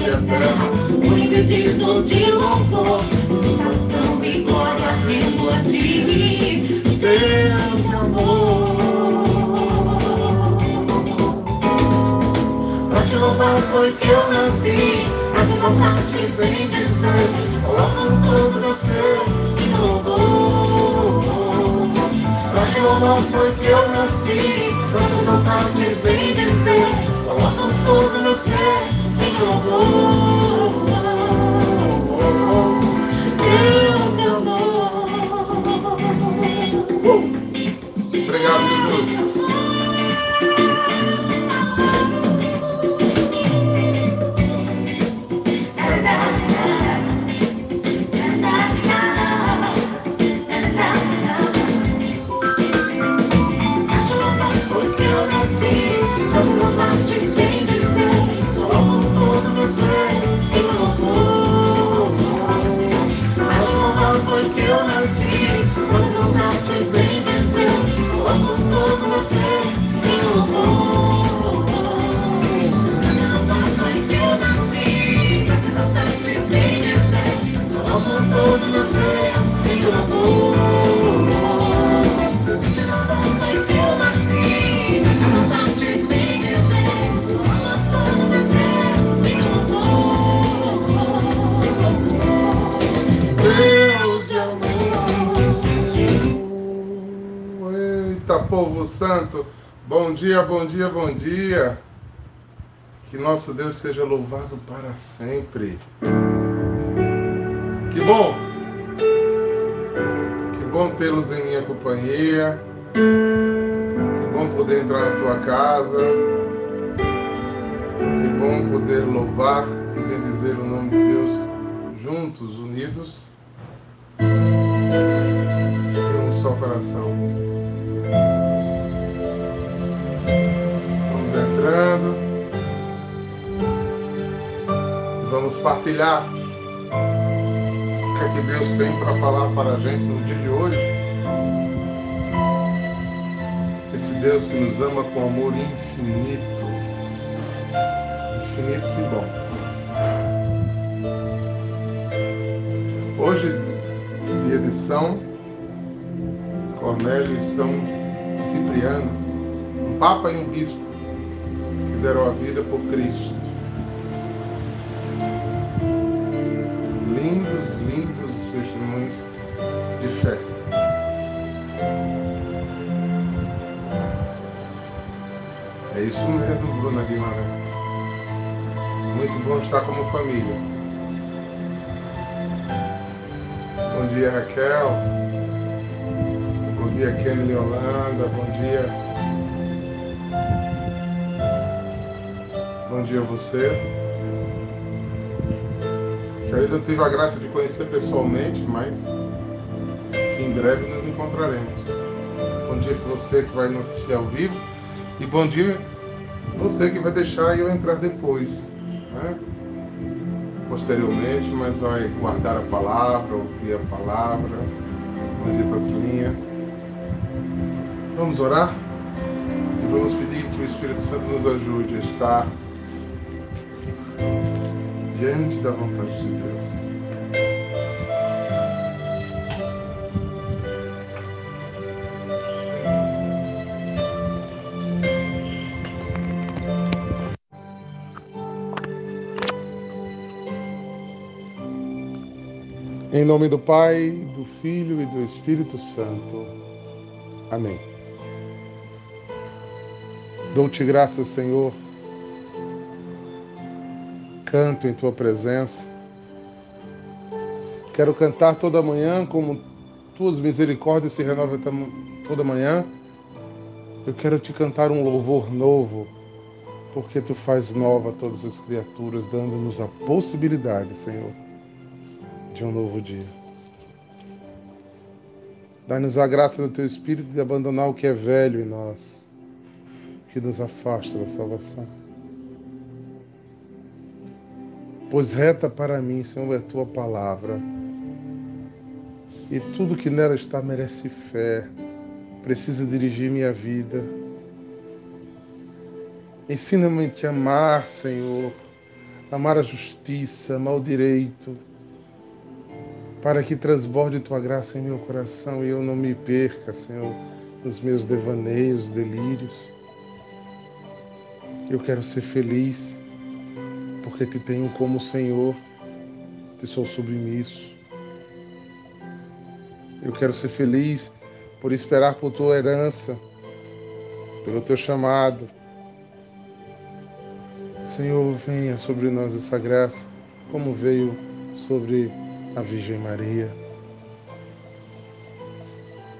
sobre a terra. Único digno de louvor, exultação e glória, vindo a ti, Deus de amor. Pra te louvar foi que eu nasci, pra te exaltar te bem dizer, louvando todo meu ser e louvor. Pra te louvar foi que eu nasci, pra te exaltar te bem dizer, louvando todo meu ser Oh, oh, oh, dia, bom dia, bom dia. Que nosso Deus seja louvado para sempre. Que bom. Que bom tê-los em minha companhia. Que bom poder entrar na tua casa. Que bom poder louvar e bendizer o nome de Deus juntos, unidos. Em um só coração. Entrando. Vamos partilhar o que é que Deus tem para falar para a gente no dia de hoje. Esse Deus que nos ama com amor infinito, infinito e bom. Hoje, dia de São Cornélio e São Cipriano, um papa e um bispo deram a vida por Cristo. Lindos, lindos testemunhos de fé. É isso mesmo, Bruna Guimarães. Muito bom estar como família. Bom dia, Raquel. Bom dia, Kennedy Holanda. Bom dia, Bom dia a você. Que ainda não tive a graça de conhecer pessoalmente, mas que em breve nos encontraremos. Bom dia que você que vai nos assistir ao vivo e bom dia você que vai deixar eu entrar depois, né? posteriormente, mas vai guardar a palavra, ouvir a palavra. Bom dia, Tassilinha. Vamos orar? vamos pedir que o Espírito Santo nos ajude a estar diante da vontade de Deus. Em nome do Pai, do Filho e do Espírito Santo. Amém. Dou-te graças, Senhor. Canto em tua presença. Quero cantar toda manhã como tuas misericórdias se renovam toda manhã. Eu quero te cantar um louvor novo, porque tu faz nova todas as criaturas, dando-nos a possibilidade, Senhor de um novo dia. Dá-nos a graça do teu Espírito de abandonar o que é velho em nós, que nos afasta da salvação. Pois reta para mim, Senhor, é a tua palavra. E tudo que nela está merece fé, precisa dirigir minha vida. Ensina-me a te amar, Senhor, amar a justiça, amar o direito para que transborde tua graça em meu coração e eu não me perca, Senhor, nos meus devaneios, delírios. Eu quero ser feliz, porque te tenho como Senhor, te sou submisso. Eu quero ser feliz por esperar por tua herança, pelo teu chamado. Senhor, venha sobre nós essa graça, como veio sobre a Virgem Maria,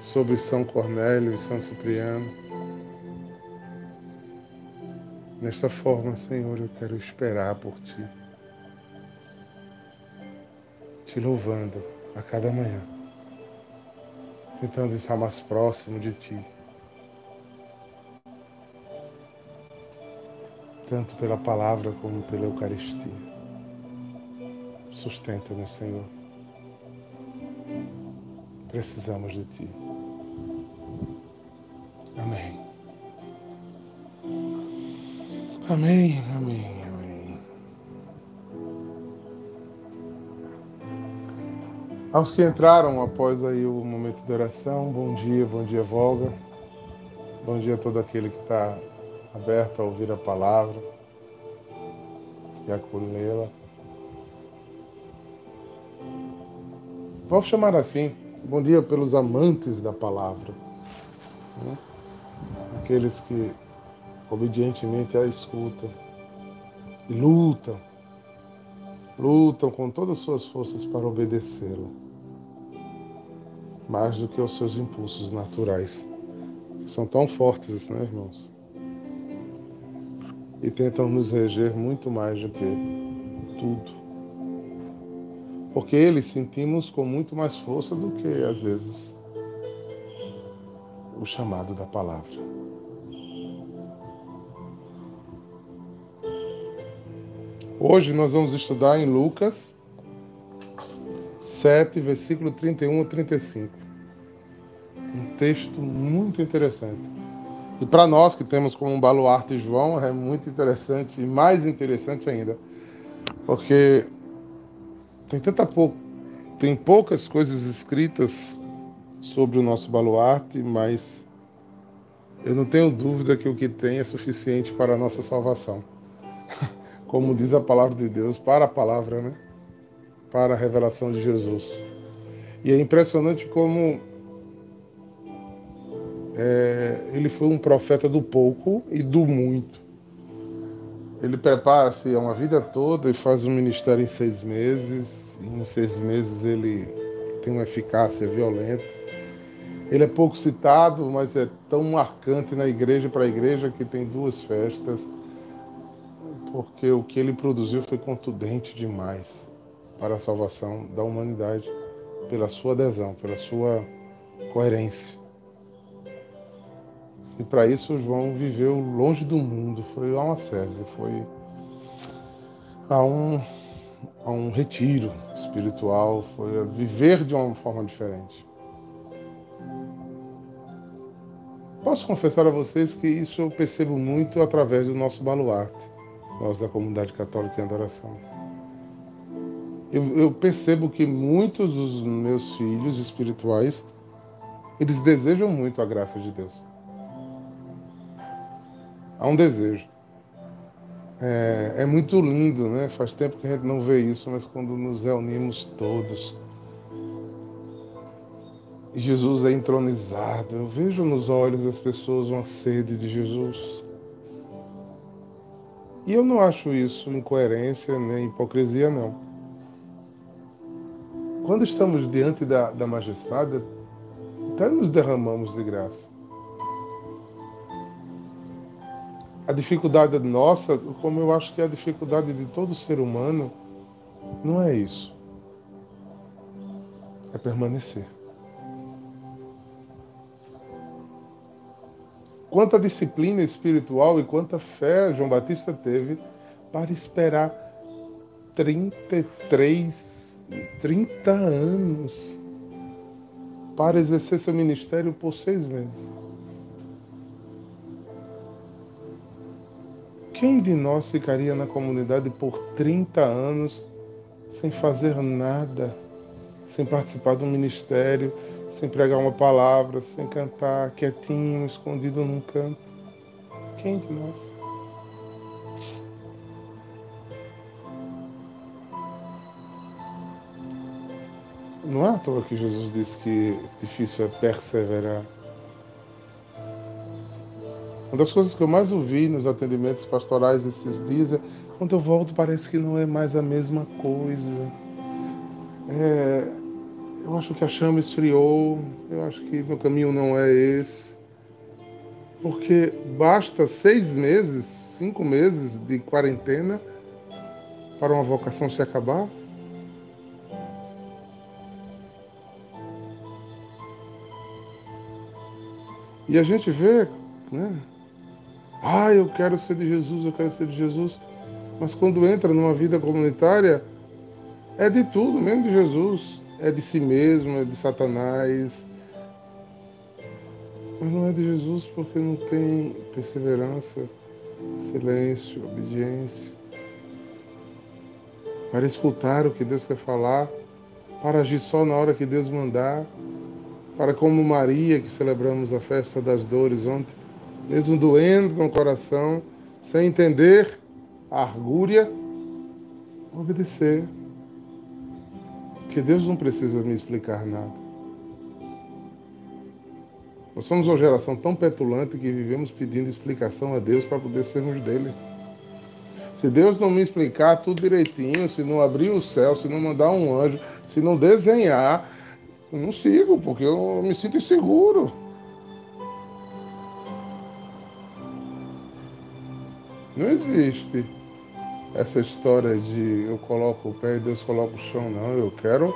sobre São Cornélio e São Cipriano. Nesta forma, Senhor, eu quero esperar por Ti, te louvando a cada manhã, tentando estar mais próximo de Ti. Tanto pela palavra como pela Eucaristia. Sustenta-nos, Senhor. Precisamos de Ti. Amém. Amém, amém, amém. Aos que entraram após aí o momento de oração, bom dia, bom dia, Volga. Bom dia a todo aquele que está aberto a ouvir a palavra e a acolhê-la. Vou chamar assim, Bom dia pelos amantes da palavra, né? aqueles que obedientemente a escutam e lutam, lutam com todas as suas forças para obedecê-la, mais do que os seus impulsos naturais, que são tão fortes, né, irmãos? E tentam nos reger muito mais do que tudo. Porque eles sentimos com muito mais força do que, às vezes, o chamado da palavra. Hoje nós vamos estudar em Lucas 7, versículo 31 a 35. Um texto muito interessante. E para nós que temos como um baluarte João, é muito interessante e mais interessante ainda, porque tem tanta pou... tem poucas coisas escritas sobre o nosso baluarte, mas eu não tenho dúvida que o que tem é suficiente para a nossa salvação. Como diz a palavra de Deus, para a palavra, né? Para a revelação de Jesus. E é impressionante como é, ele foi um profeta do pouco e do muito. Ele prepara-se uma vida toda e faz um ministério em seis meses. Em seis meses ele tem uma eficácia violenta. Ele é pouco citado, mas é tão marcante na igreja para a igreja que tem duas festas, porque o que ele produziu foi contundente demais para a salvação da humanidade, pela sua adesão, pela sua coerência. E para isso João viveu longe do mundo, foi a uma sese, foi a um, a um retiro espiritual, foi a viver de uma forma diferente. posso confessar a vocês que isso eu percebo muito através do nosso baluarte, nós da comunidade católica em adoração. Eu, eu percebo que muitos dos meus filhos espirituais, eles desejam muito a graça de Deus. Há um desejo. É, é, muito lindo, né? Faz tempo que a gente não vê isso, mas quando nos reunimos todos, Jesus é entronizado, eu vejo nos olhos das pessoas uma sede de Jesus. E eu não acho isso incoerência nem hipocrisia, não. Quando estamos diante da, da majestade, até nos derramamos de graça. A dificuldade nossa, como eu acho que é a dificuldade de todo ser humano, não é isso. É permanecer. Quanta disciplina espiritual e quanta fé João Batista teve para esperar 33, 30 anos para exercer seu ministério por seis meses. Quem de nós ficaria na comunidade por 30 anos sem fazer nada, sem participar do ministério, sem pregar uma palavra, sem cantar, quietinho, escondido num canto? Quem de nós? Não é à toa que Jesus disse que difícil é perseverar. Uma das coisas que eu mais ouvi nos atendimentos pastorais esses dias é quando eu volto parece que não é mais a mesma coisa. É, eu acho que a chama esfriou, eu acho que meu caminho não é esse. Porque basta seis meses, cinco meses de quarentena para uma vocação se acabar. E a gente vê, né? Ah, eu quero ser de Jesus, eu quero ser de Jesus. Mas quando entra numa vida comunitária, é de tudo, mesmo de Jesus. É de si mesmo, é de Satanás. Mas não é de Jesus porque não tem perseverança, silêncio, obediência. Para escutar o que Deus quer falar, para agir só na hora que Deus mandar, para como Maria, que celebramos a festa das dores ontem, mesmo doendo no coração, sem entender a argúria, obedecer. Porque Deus não precisa me explicar nada. Nós somos uma geração tão petulante que vivemos pedindo explicação a Deus para poder sermos dele. Se Deus não me explicar tudo direitinho, se não abrir o céu, se não mandar um anjo, se não desenhar, eu não sigo, porque eu me sinto inseguro. Não existe essa história de eu coloco o pé e Deus coloca o chão, não. Eu quero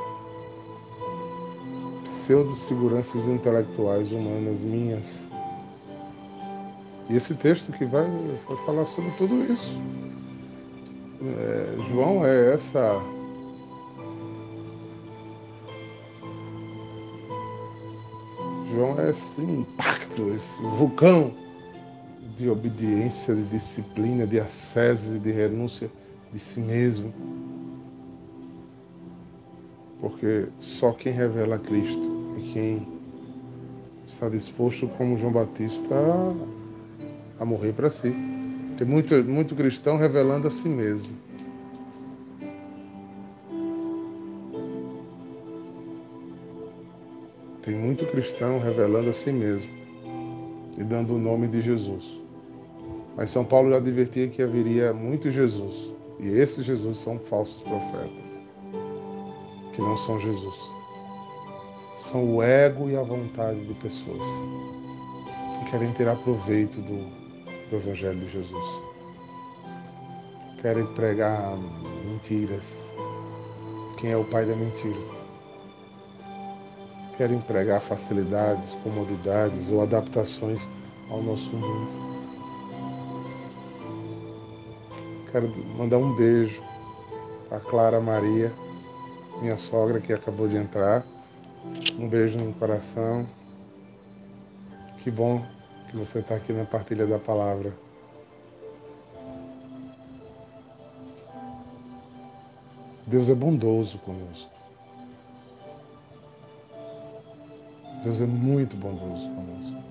pseudo-seguranças intelectuais humanas minhas. E esse texto que vai, vai falar sobre tudo isso. É, João é essa João é esse impacto, esse vulcão de obediência, de disciplina, de ascese, de renúncia de si mesmo. Porque só quem revela Cristo é quem está disposto, como João Batista, a morrer para si. Tem muito, muito cristão revelando a si mesmo. Tem muito cristão revelando a si mesmo e dando o nome de Jesus. Mas São Paulo já advertia que haveria muito Jesus. E esses Jesus são falsos profetas, que não são Jesus. São o ego e a vontade de pessoas que querem tirar proveito do, do Evangelho de Jesus. Querem pregar mentiras. Quem é o pai da mentira? Querem pregar facilidades, comodidades ou adaptações ao nosso mundo. Quero mandar um beijo para Clara Maria, minha sogra que acabou de entrar. Um beijo no coração. Que bom que você está aqui na partilha da palavra. Deus é bondoso conosco. Deus é muito bondoso conosco.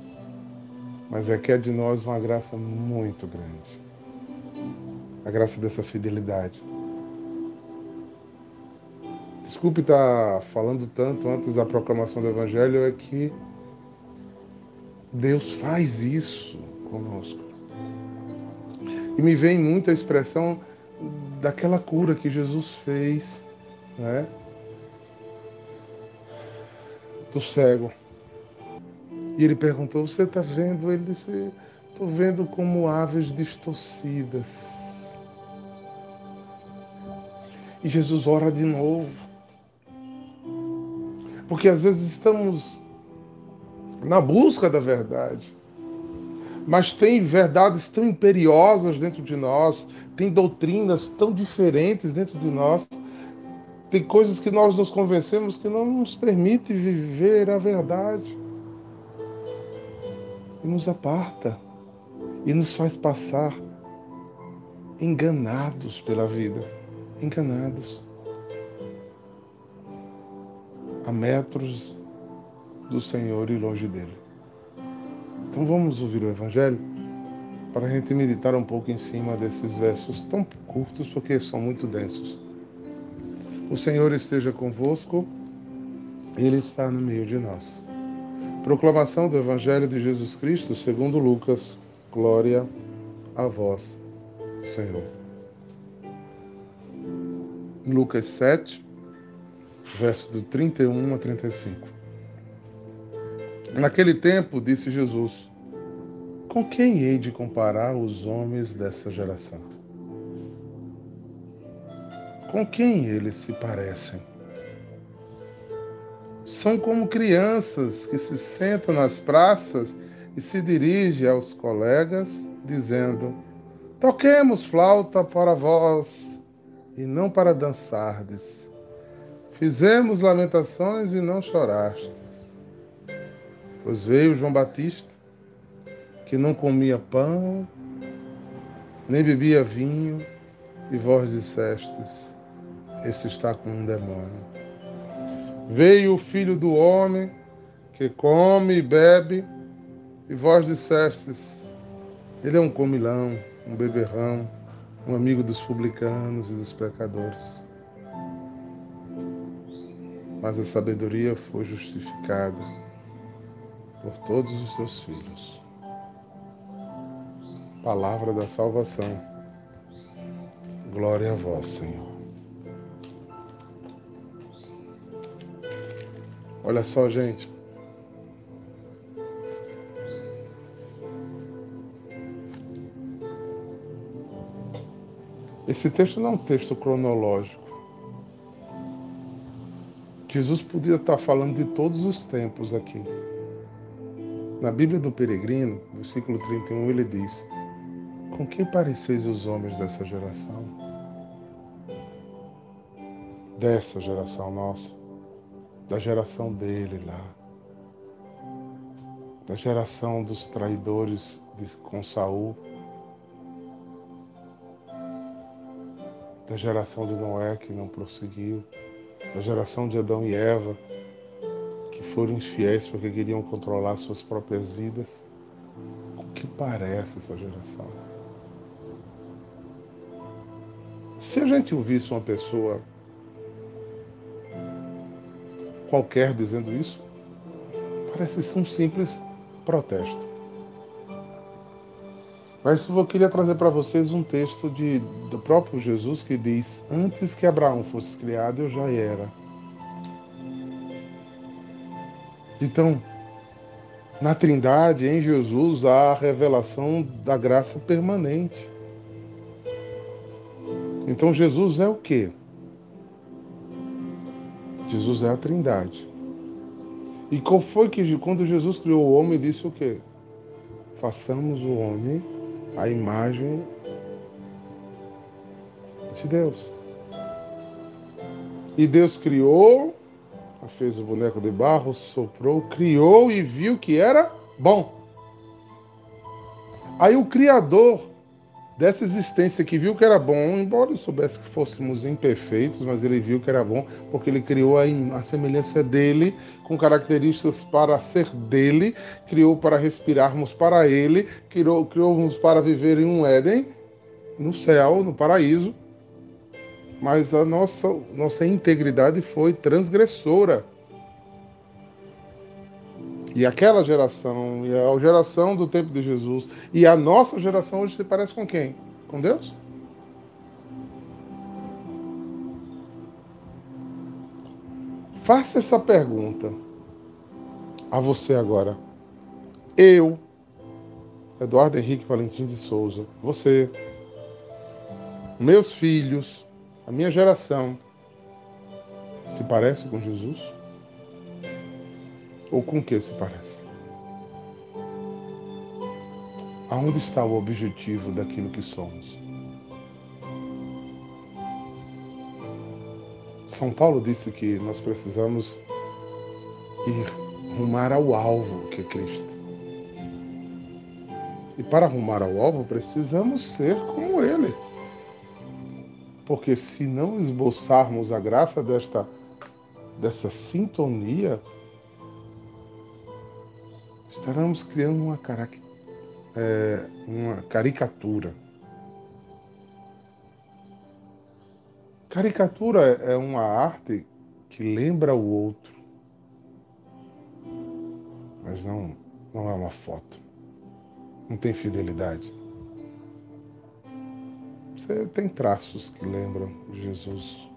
Mas é que é de nós uma graça muito grande. A graça dessa fidelidade. Desculpe estar falando tanto antes da proclamação do Evangelho, é que Deus faz isso conosco. E me vem muito a expressão daquela cura que Jesus fez, né? Do cego. E ele perguntou: Você está vendo? Ele disse: Estou vendo como aves distorcidas. E Jesus ora de novo. Porque às vezes estamos na busca da verdade. Mas tem verdades tão imperiosas dentro de nós, tem doutrinas tão diferentes dentro de nós, tem coisas que nós nos convencemos que não nos permite viver a verdade. E nos aparta e nos faz passar enganados pela vida, enganados a metros do Senhor e longe dele. Então vamos ouvir o Evangelho para a gente meditar um pouco em cima desses versos tão curtos, porque são muito densos. O Senhor esteja convosco, Ele está no meio de nós. Proclamação do Evangelho de Jesus Cristo segundo Lucas. Glória a vós, Senhor. Lucas 7, verso do 31 a 35. Naquele tempo, disse Jesus: Com quem hei de comparar os homens dessa geração? Com quem eles se parecem? São como crianças que se sentam nas praças e se dirigem aos colegas, dizendo: Toquemos flauta para vós e não para dançardes. Fizemos lamentações e não chorastes. Pois veio João Batista, que não comia pão, nem bebia vinho, e vós dissestes: Esse está com um demônio. Veio o filho do homem, que come e bebe, e vós dissestes: Ele é um comilão, um beberrão, um amigo dos publicanos e dos pecadores. Mas a sabedoria foi justificada por todos os seus filhos. Palavra da salvação. Glória a vós, Senhor. Olha só, gente. Esse texto não é um texto cronológico. Jesus podia estar falando de todos os tempos aqui. Na Bíblia do Peregrino, versículo 31, ele diz: Com quem pareceis os homens dessa geração? Dessa geração nossa, da geração dele lá, da geração dos traidores com Saul, da geração de Noé que não prosseguiu, da geração de Adão e Eva foram infiéis porque queriam controlar suas próprias vidas. O que parece essa geração? Se a gente ouvisse uma pessoa qualquer dizendo isso, parece ser um simples protesto. Mas eu queria trazer para vocês um texto de, do próprio Jesus que diz: Antes que Abraão fosse criado, eu já era. Então, na Trindade, em Jesus, há a revelação da graça permanente. Então, Jesus é o quê? Jesus é a Trindade. E qual foi que quando Jesus criou o homem, disse o quê? Façamos o homem a imagem de Deus. E Deus criou fez o boneco de barro, soprou, criou e viu que era bom. Aí o Criador dessa existência que viu que era bom, embora ele soubesse que fôssemos imperfeitos, mas ele viu que era bom, porque ele criou a, a semelhança dele, com características para ser dele, criou para respirarmos para ele, criou, criou-nos para viver em um Éden, no céu, no paraíso, mas a nossa, nossa integridade foi transgressora. E aquela geração, e a geração do tempo de Jesus, e a nossa geração hoje se parece com quem? Com Deus? Faça essa pergunta a você agora. Eu, Eduardo Henrique Valentim de Souza, você, meus filhos, a minha geração, se parece com Jesus? Ou com que se parece? Aonde está o objetivo daquilo que somos? São Paulo disse que nós precisamos ir rumar ao alvo que é Cristo. E para rumar ao alvo precisamos ser como Ele. Porque se não esboçarmos a graça desta, dessa sintonia, estaremos criando uma, é, uma caricatura. Caricatura é uma arte que lembra o outro, mas não, não é uma foto. Não tem fidelidade. Você tem traços que lembram Jesus.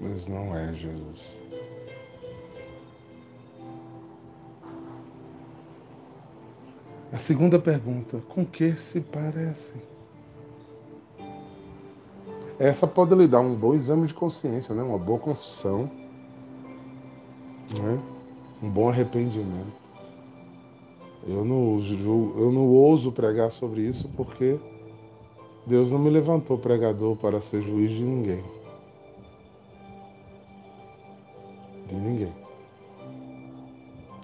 Mas não é Jesus. Segunda pergunta: com que se parecem? Essa pode lhe dar um bom exame de consciência, né? uma boa confissão, né? um bom arrependimento. Eu não, eu não ouso pregar sobre isso porque Deus não me levantou pregador para ser juiz de ninguém. De ninguém.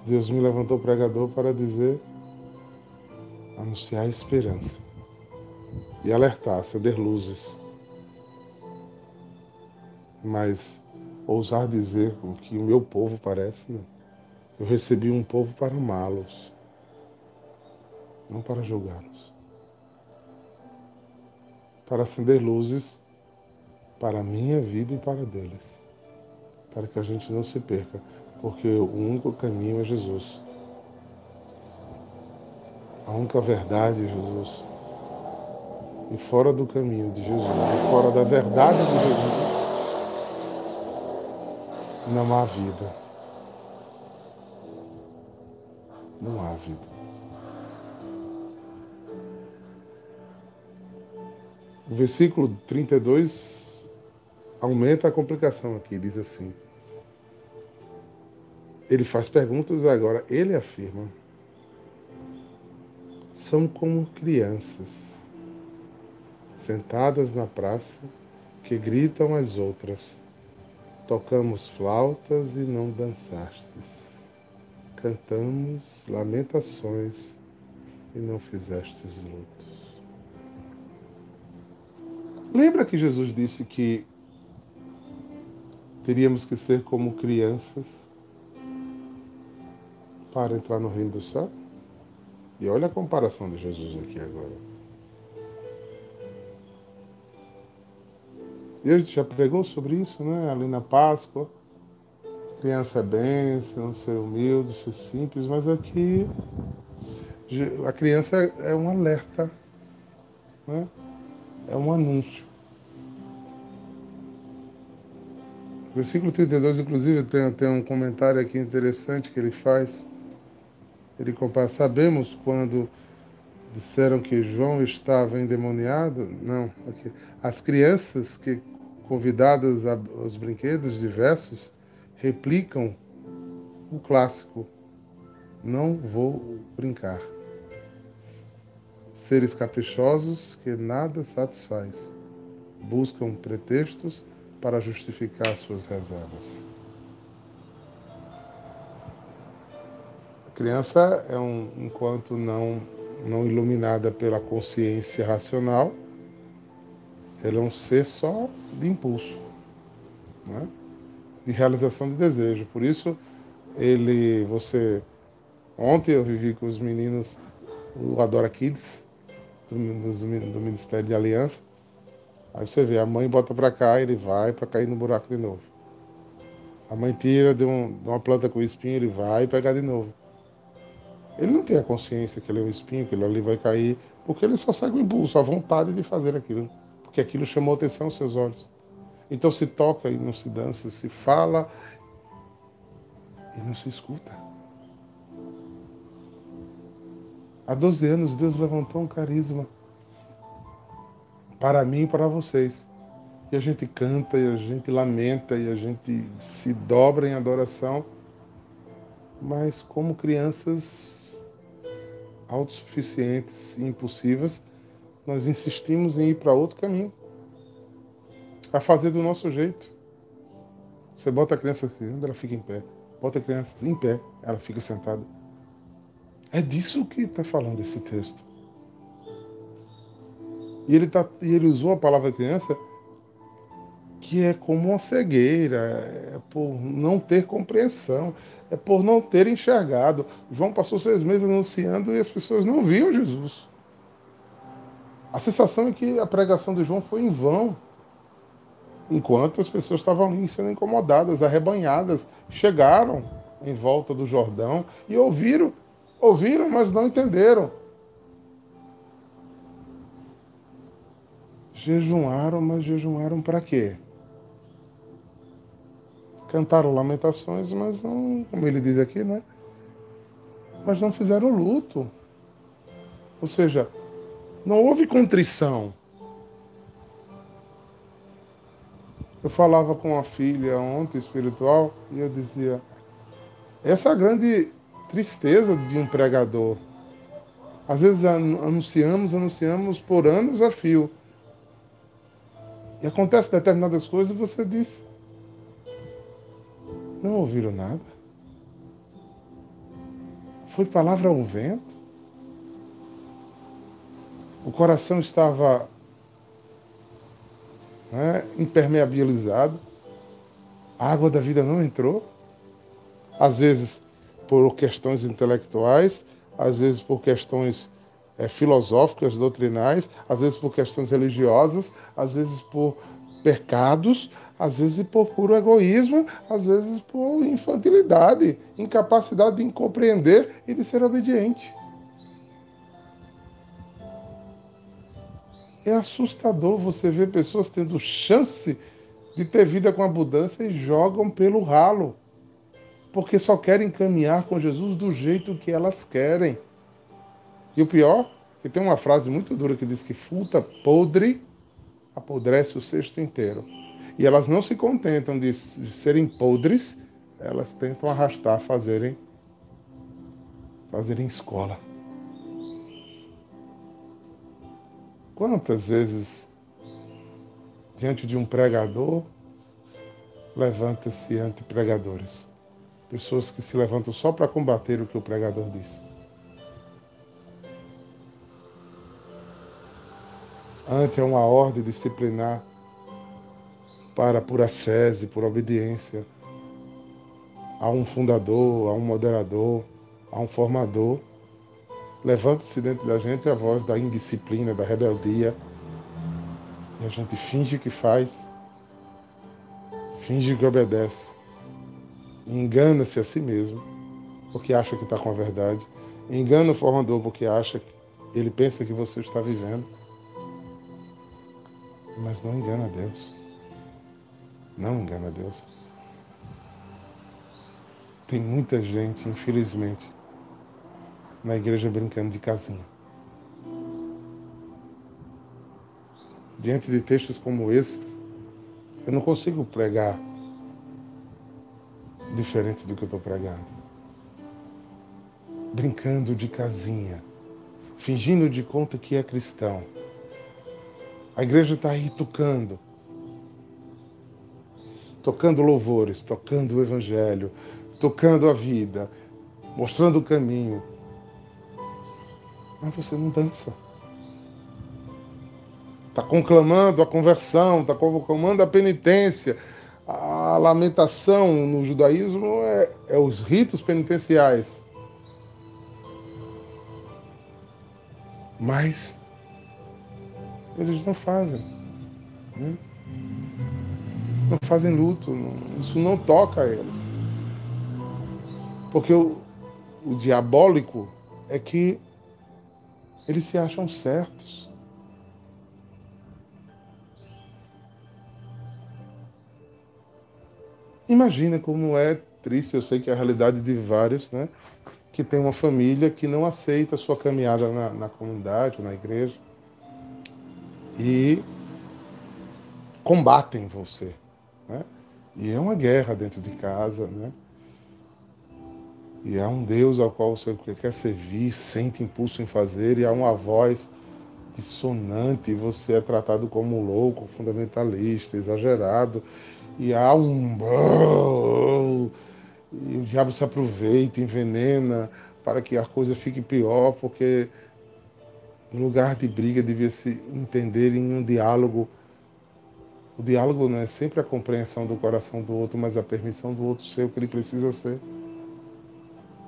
Deus me levantou pregador para dizer anunciar esperança e alertar, acender luzes. Mas ousar dizer o que o meu povo parece, não. Eu recebi um povo para amá-los, não para julgá-los. Para acender luzes para a minha vida e para deles. Para que a gente não se perca, porque o único caminho é Jesus. A única verdade, Jesus. E fora do caminho de Jesus, e fora da verdade de Jesus, não há vida. Não há vida. O versículo 32 aumenta a complicação aqui, diz assim. Ele faz perguntas agora, ele afirma são como crianças, sentadas na praça, que gritam às outras: Tocamos flautas e não dançastes, cantamos lamentações e não fizestes lutos. Lembra que Jesus disse que teríamos que ser como crianças para entrar no reino do céu? E olha a comparação de Jesus aqui agora. E a gente já pregou sobre isso, né? Ali na Páscoa. Criança é bênção, ser humilde, ser simples, mas aqui a criança é um alerta, né? é um anúncio. Versículo 32, inclusive, tem, tem um comentário aqui interessante que ele faz. Ele compara, sabemos quando disseram que João estava endemoniado? Não. As crianças que convidadas aos brinquedos diversos replicam o clássico: Não vou brincar. Seres caprichosos que nada satisfaz, buscam pretextos para justificar suas reservas. Criança é um, enquanto não não iluminada pela consciência racional, ela é um ser só de impulso, né? de realização de desejo. Por isso, ele, você, ontem eu vivi com os meninos o Adora Kids do, do, do Ministério de Aliança. Aí você vê, a mãe bota para cá, ele vai para cair no buraco de novo. A mãe tira de, um, de uma planta com espinho, ele vai pegar de novo. Ele não tem a consciência que ele é um espinho, que ele ali vai cair, porque ele só segue o impulso, a vontade de fazer aquilo, porque aquilo chamou atenção aos seus olhos. Então se toca e não se dança, se fala e não se escuta. Há 12 anos Deus levantou um carisma para mim e para vocês. E a gente canta, e a gente lamenta, e a gente se dobra em adoração. Mas como crianças autossuficientes e impulsivas, nós insistimos em ir para outro caminho. A fazer do nosso jeito. Você bota a criança aqui, ela fica em pé. Bota a criança em pé, ela fica sentada. É disso que está falando esse texto. E ele, tá, e ele usou a palavra criança que é como uma cegueira, é por não ter compreensão, é por não ter enxergado. João passou seis meses anunciando e as pessoas não viam Jesus. A sensação é que a pregação de João foi em vão, enquanto as pessoas estavam ali sendo incomodadas, arrebanhadas, chegaram em volta do Jordão e ouviram, ouviram, mas não entenderam. Jejuaram, mas jejuaram para quê? Cantaram lamentações, mas não, como ele diz aqui, né? Mas não fizeram luto. Ou seja, não houve contrição. Eu falava com a filha ontem, espiritual, e eu dizia: essa é a grande tristeza de um pregador. Às vezes anunciamos, anunciamos por anos a fio. E acontece determinadas coisas e você diz: Não ouviram nada? Foi palavra ao vento? O coração estava né, impermeabilizado, a água da vida não entrou. Às vezes por questões intelectuais, às vezes por questões é, filosóficas, doutrinais, às vezes por questões religiosas, às vezes por pecados, às vezes por puro egoísmo, às vezes por infantilidade, incapacidade de compreender e de ser obediente. É assustador você ver pessoas tendo chance de ter vida com abundância e jogam pelo ralo, porque só querem caminhar com Jesus do jeito que elas querem. E o pior, que tem uma frase muito dura que diz que fruta podre apodrece o cesto inteiro. E elas não se contentam de, de serem podres, elas tentam arrastar, fazerem, fazerem escola. Quantas vezes, diante de um pregador, levanta-se anti-pregadores? Pessoas que se levantam só para combater o que o pregador diz. ante uma ordem disciplinar para por ascese, por obediência a um fundador, a um moderador, a um formador. Levanta-se dentro da gente a voz da indisciplina, da rebeldia. E a gente finge que faz, finge que obedece. Engana-se a si mesmo, porque acha que está com a verdade. Engana o formador porque acha que ele pensa que você está vivendo mas não engana Deus. Não engana Deus. Tem muita gente, infelizmente, na igreja brincando de casinha. Diante de textos como esse, eu não consigo pregar diferente do que eu estou pregando. Brincando de casinha, fingindo de conta que é cristão a igreja está aí tocando. Tocando louvores, tocando o evangelho, tocando a vida. mostrando o caminho. Mas você não dança. Está conclamando a conversão, está conclamando a penitência. A lamentação no judaísmo é, é os ritos penitenciais. Mas eles não fazem. Né? Não fazem luto. Isso não toca a eles. Porque o, o diabólico é que eles se acham certos. Imagina como é triste, eu sei que é a realidade de vários, né? Que tem uma família que não aceita a sua caminhada na, na comunidade, na igreja. E combatem você. Né? E é uma guerra dentro de casa, né? E há um Deus ao qual você quer servir, sente impulso em fazer, e há uma voz dissonante, e você é tratado como louco, fundamentalista, exagerado, e há um. E o diabo se aproveita, envenena, para que a coisa fique pior, porque no lugar de briga devia se entender em um diálogo. O diálogo não é sempre a compreensão do coração do outro, mas a permissão do outro ser o que ele precisa ser.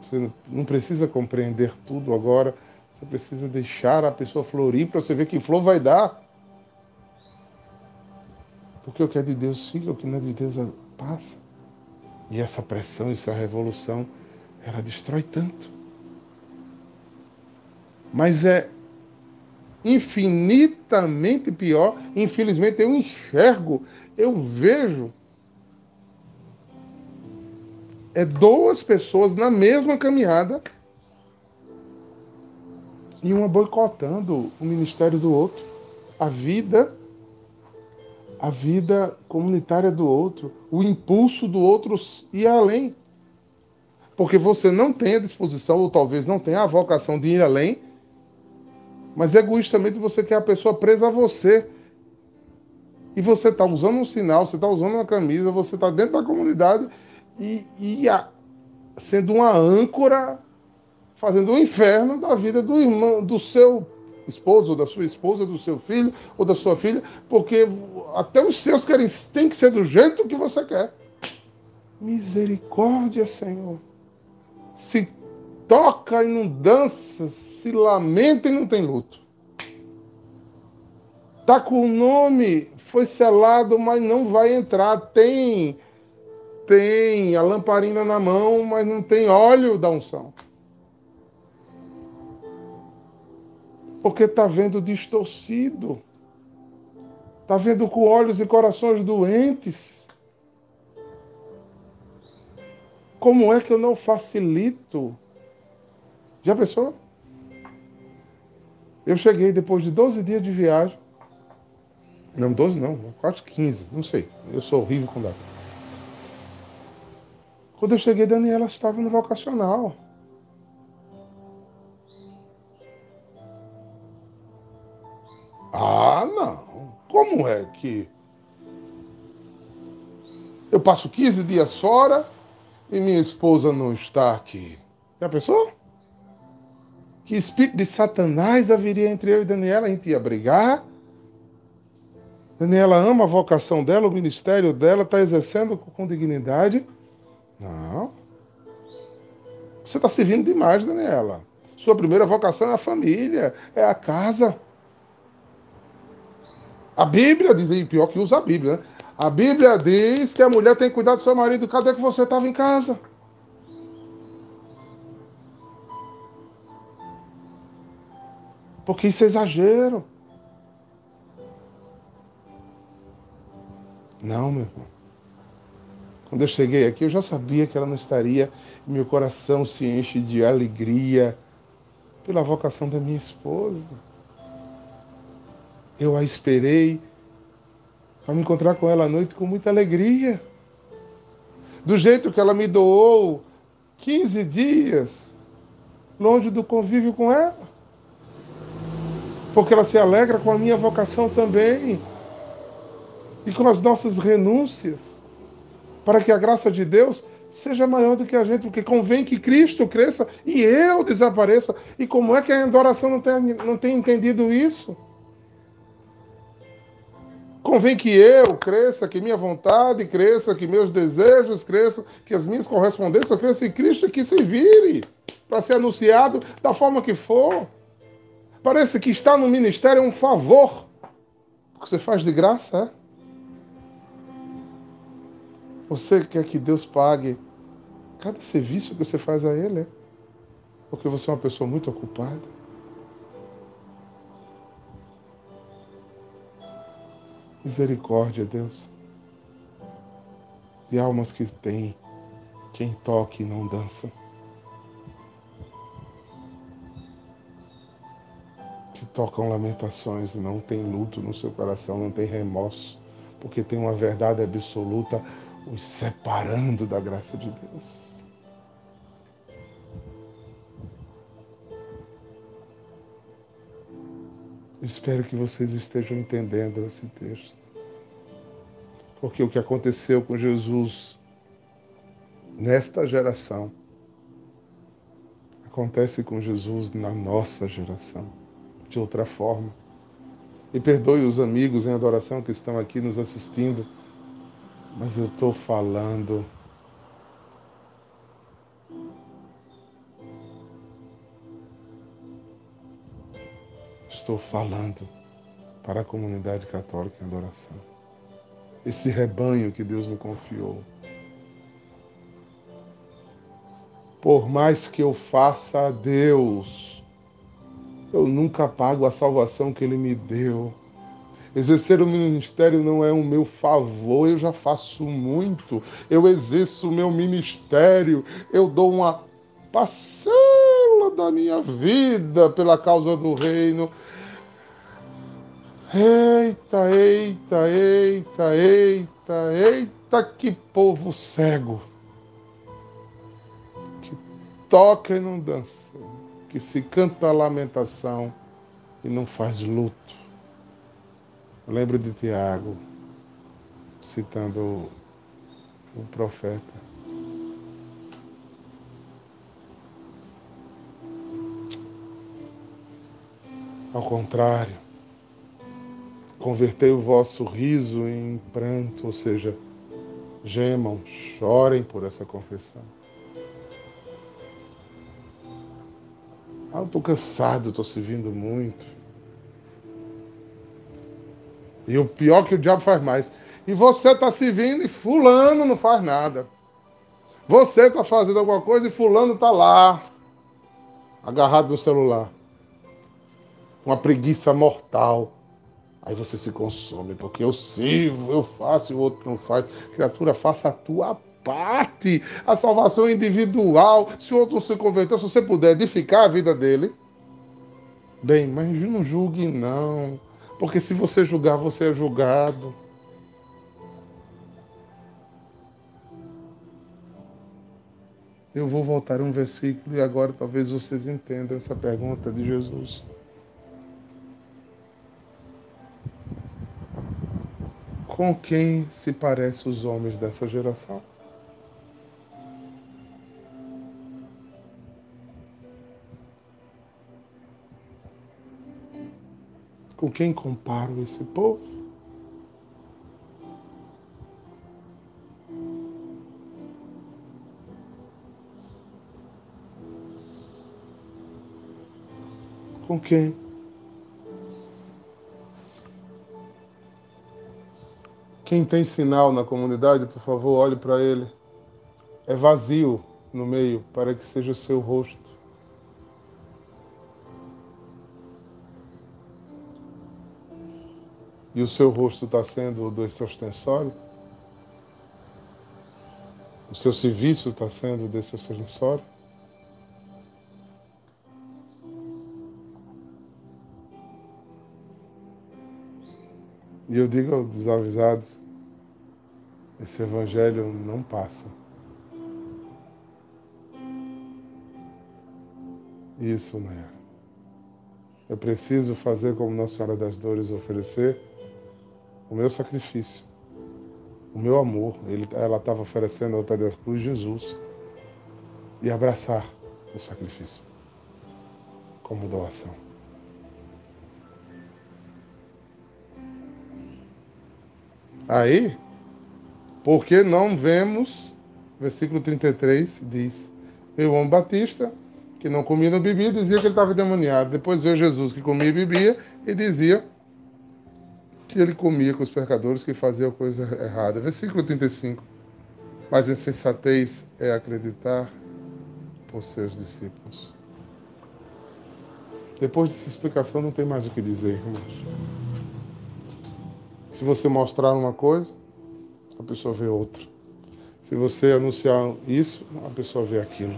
Você não precisa compreender tudo agora. Você precisa deixar a pessoa florir para você ver que flor vai dar. Porque o que é de Deus fica, o que não é de Deus passa. E essa pressão, essa revolução, ela destrói tanto. Mas é infinitamente pior. Infelizmente, eu enxergo, eu vejo é duas pessoas na mesma caminhada e uma boicotando o ministério do outro, a vida, a vida comunitária do outro, o impulso do outro ir além. Porque você não tem a disposição, ou talvez não tenha a vocação de ir além, mas egoístamente você quer a pessoa presa a você. E você está usando um sinal, você está usando uma camisa, você está dentro da comunidade e, e a, sendo uma âncora, fazendo um inferno da vida do irmão, do seu esposo, da sua esposa, do seu filho ou da sua filha, porque até os seus querem, tem que ser do jeito que você quer. Misericórdia, Senhor. Se toca e não dança, se lamenta e não tem luto. Tá com o nome, foi selado, mas não vai entrar. Tem tem a lamparina na mão, mas não tem óleo da unção. Porque está vendo distorcido. Está vendo com olhos e corações doentes. Como é que eu não facilito? Já pensou? Eu cheguei depois de 12 dias de viagem. Não, 12 não, quase 15, não sei. Eu sou horrível com data. Quando eu cheguei, Daniela estava no vocacional. Ah, não. Como é que. Eu passo 15 dias fora e minha esposa não está aqui? Já pensou? Que espírito de Satanás haveria entre eu e Daniela? A gente ia brigar. Daniela ama a vocação dela, o ministério dela, está exercendo com dignidade. Não. Você está servindo demais, Daniela. Sua primeira vocação é a família, é a casa. A Bíblia diz aí, pior que usa a Bíblia, né? A Bíblia diz que a mulher tem que cuidar do seu marido. Cadê que você estava em casa? Porque isso é exagero. Não, meu irmão. Quando eu cheguei aqui, eu já sabia que ela não estaria. Meu coração se enche de alegria pela vocação da minha esposa. Eu a esperei para me encontrar com ela à noite com muita alegria. Do jeito que ela me doou 15 dias longe do convívio com ela. Porque ela se alegra com a minha vocação também. E com as nossas renúncias para que a graça de Deus seja maior do que a gente, porque convém que Cristo cresça e eu desapareça. E como é que a adoração não tem, não tem entendido isso? Convém que eu cresça, que minha vontade cresça, que meus desejos cresçam, que as minhas correspondências cresçam e Cristo que se vire para ser anunciado da forma que for. Parece que estar no ministério é um favor. que você faz de graça, é? Você quer que Deus pague cada serviço que você faz a Ele, é? Porque você é uma pessoa muito ocupada. Misericórdia, Deus. De almas que têm quem toque e não dança. Que tocam lamentações não tem luto no seu coração, não tem remorso, porque tem uma verdade absoluta os separando da graça de Deus. Eu espero que vocês estejam entendendo esse texto. Porque o que aconteceu com Jesus nesta geração acontece com Jesus na nossa geração, de outra forma. E perdoe os amigos em adoração que estão aqui nos assistindo mas eu estou falando estou falando para a comunidade católica em adoração. Esse rebanho que Deus me confiou. Por mais que eu faça a Deus, eu nunca pago a salvação que Ele me deu. Exercer o ministério não é um meu favor, eu já faço muito. Eu exerço o meu ministério, eu dou uma parcela da minha vida pela causa do reino. Eita, eita, eita, eita, eita, que povo cego. Que toca e não dança, que se canta a lamentação e não faz luto. Eu lembro de Tiago, citando o profeta. Ao contrário, convertei o vosso riso em pranto, ou seja, gemam, chorem por essa confissão. Ah, eu estou cansado, estou servindo muito. E o pior que o diabo faz mais. E você está servindo e fulano não faz nada. Você está fazendo alguma coisa e fulano está lá, agarrado no celular. Uma preguiça mortal. Aí você se consome, porque eu sirvo, eu faço e o outro não faz. Criatura, faça a tua parte. A salvação individual. Se o outro se converteu, se você puder edificar a vida dele, bem, mas não julgue não. Porque se você julgar, você é julgado. Eu vou voltar um versículo e agora talvez vocês entendam essa pergunta de Jesus. Com quem se parecem os homens dessa geração? Com quem comparo esse povo? Com quem? Quem tem sinal na comunidade, por favor, olhe para ele. É vazio no meio, para que seja o seu rosto. E o seu rosto está sendo o desse ostensório? O seu serviço está sendo desse ostensório? E eu digo aos desavisados, esse evangelho não passa. Isso, não é. Preciso fazer como Nossa Senhora das Dores oferecer o meu sacrifício o meu amor. Ele, ela estava oferecendo ao pé da cruz Jesus e abraçar o sacrifício como doação. Aí, porque não vemos, versículo 33 diz: Eu, homem Batista, que não comia não bebia, dizia que ele estava demoniado. Depois veio Jesus que comia e bebia e dizia que ele comia com os pecadores que faziam coisa errada. Versículo 35. Mas insensatez é acreditar por seus discípulos. Depois dessa explicação não tem mais o que dizer, irmãos. Se você mostrar uma coisa, a pessoa vê outra. Se você anunciar isso, a pessoa vê aquilo.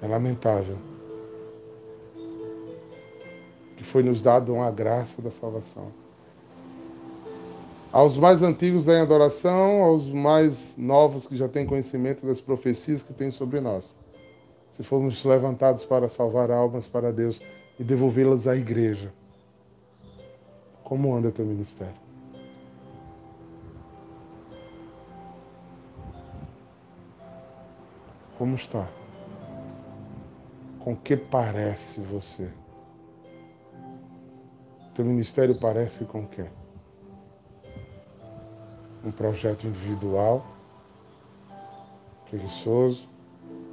É lamentável foi nos dado uma graça da salvação. Aos mais antigos da adoração, aos mais novos que já têm conhecimento das profecias que tem sobre nós. Se formos levantados para salvar almas para Deus e devolvê-las à igreja. Como anda teu ministério? Como está? Com que parece você? Teu ministério parece com o quê? Um projeto individual, preguiçoso,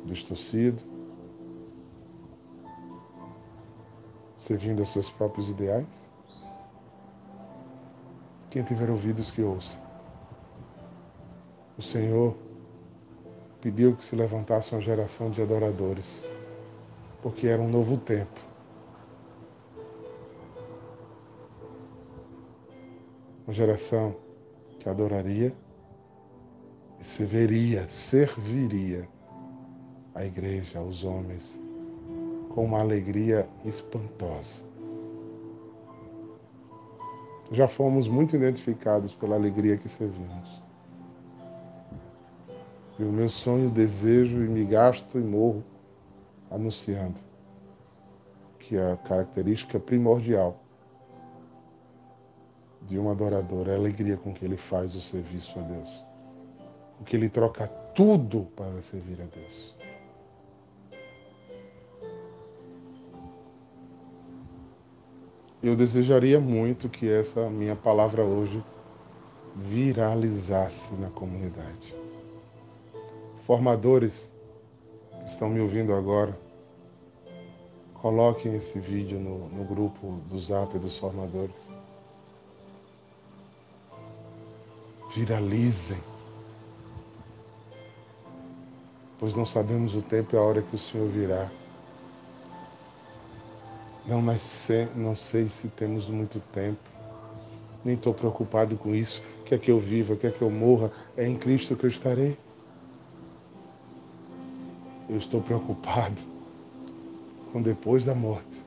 distorcido, servindo aos seus próprios ideais? Quem tiver ouvidos que ouça. O Senhor pediu que se levantasse uma geração de adoradores, porque era um novo tempo uma geração que adoraria e serviria, serviria a igreja, aos homens, com uma alegria espantosa. Já fomos muito identificados pela alegria que servimos. E o meu sonho, desejo e me gasto e morro anunciando que a característica primordial de um adorador é a alegria com que ele faz o serviço a Deus. Porque ele troca tudo para servir a Deus. Eu desejaria muito que essa minha palavra hoje viralizasse na comunidade. Formadores que estão me ouvindo agora, coloquem esse vídeo no, no grupo do Zap dos formadores viralizem. Pois não sabemos o tempo e a hora que o Senhor virá. Não, sei, não sei se temos muito tempo. Nem estou preocupado com isso. Quer que eu viva, quer que eu morra, é em Cristo que eu estarei. Eu estou preocupado com depois da morte.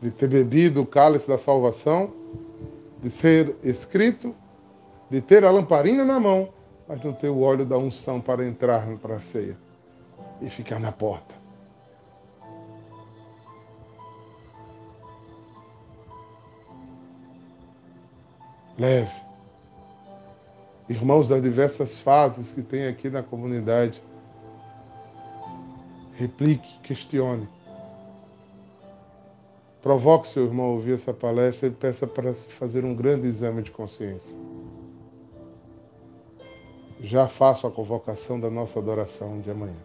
De ter bebido o cálice da salvação de ser escrito, de ter a lamparina na mão, mas não ter o óleo da unção para entrar para a ceia e ficar na porta. Leve. Irmãos das diversas fases que tem aqui na comunidade, replique, questione. Provoque seu irmão a ouvir essa palestra e peça para fazer um grande exame de consciência. Já faço a convocação da nossa adoração de amanhã.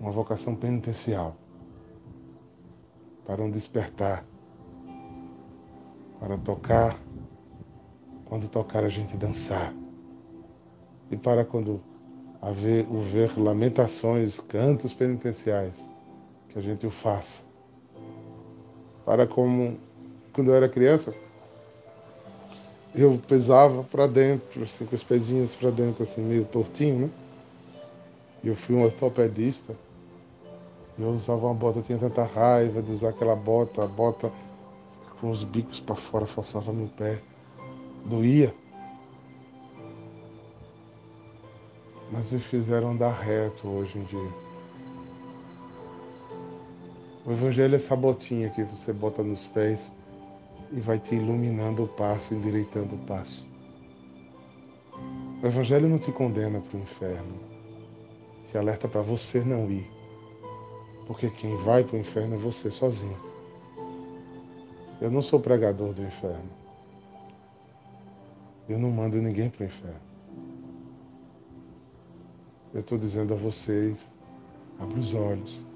Uma vocação penitencial. Para um despertar, para tocar, quando tocar a gente dançar, e para quando haver, o ver lamentações, cantos penitenciais, que a gente o faça. Para como quando eu era criança, eu pesava para dentro, assim, com os pezinhos para dentro, assim, meio tortinho, né? E eu fui um ortopedista. Eu usava uma bota, eu tinha tanta raiva de usar aquela bota, a bota com os bicos para fora, forçava meu pé. Doía. Mas me fizeram andar reto hoje em dia. O evangelho é essa botinha que você bota nos pés e vai te iluminando o passo, endireitando o passo. O Evangelho não te condena para o inferno, te alerta para você não ir, porque quem vai para o inferno é você sozinho. Eu não sou pregador do inferno. Eu não mando ninguém para o inferno. Eu estou dizendo a vocês, abra os olhos,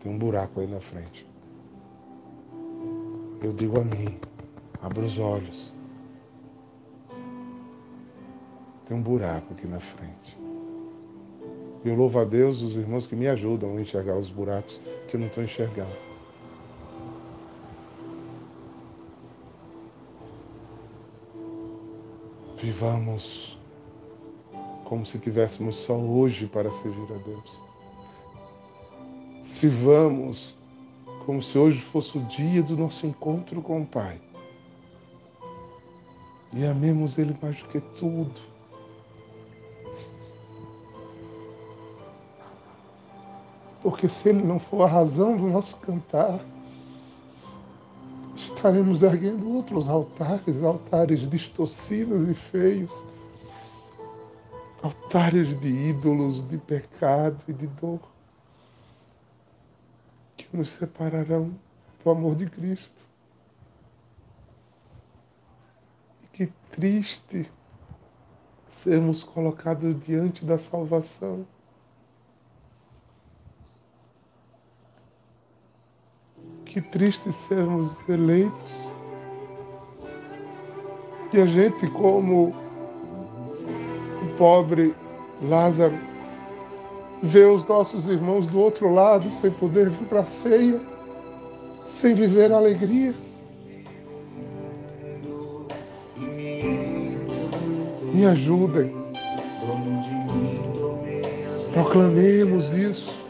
tem um buraco aí na frente. Eu digo a mim, abra os olhos. Tem um buraco aqui na frente. Eu louvo a Deus os irmãos que me ajudam a enxergar os buracos que eu não estou enxergando. Vivamos como se tivéssemos só hoje para servir a Deus. Sirvamos como se hoje fosse o dia do nosso encontro com o Pai. E amemos Ele mais do que tudo. Porque se Ele não for a razão do nosso cantar, estaremos erguendo outros altares, altares distorcidos e feios, altares de ídolos, de pecado e de dor, nos separarão do amor de Cristo. E que triste sermos colocados diante da salvação Que triste sermos eleitos. E a gente, como o pobre Lázaro, vê os nossos irmãos do outro lado sem poder vir para a ceia, sem viver a alegria. Me ajudem. Proclamemos isso.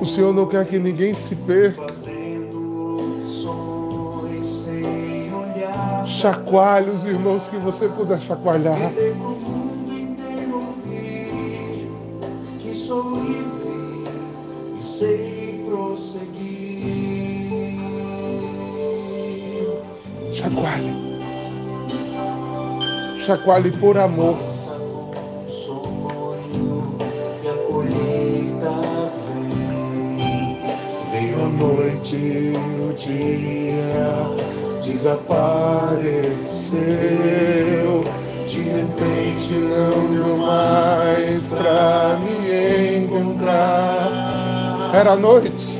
O Senhor não quer que ninguém se perca. Chacoalhe os irmãos que você puder chacoalhar. Chacoalhe por amor. noite o dia desapareceu. De repente não deu mais pra me encontrar. Era noite,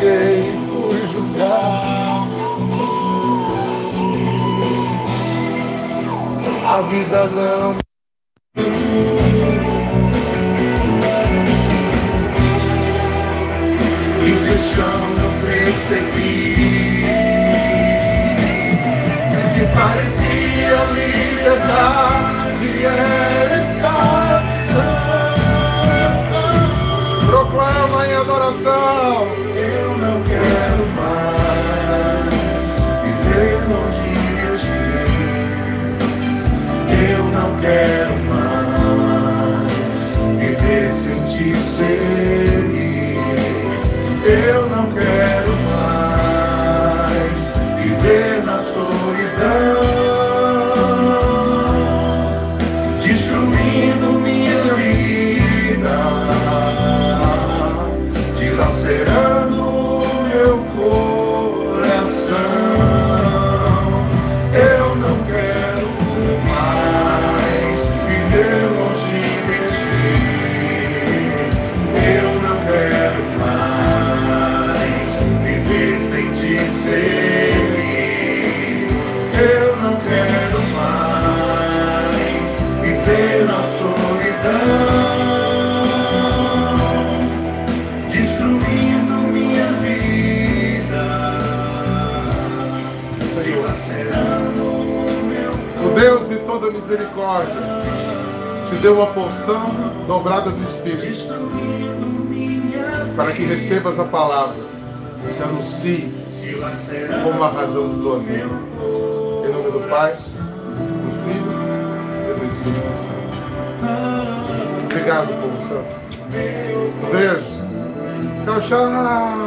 E fui julgar. a vida não. E se o chão percebi que parecia liberdade era estar. Proclama em adoração recebas a palavra que anuncie como a razão do amigo. Em nome do Pai, do Filho e do Espírito Santo. Obrigado, povo santo. Um beijo. Tchau, tchau.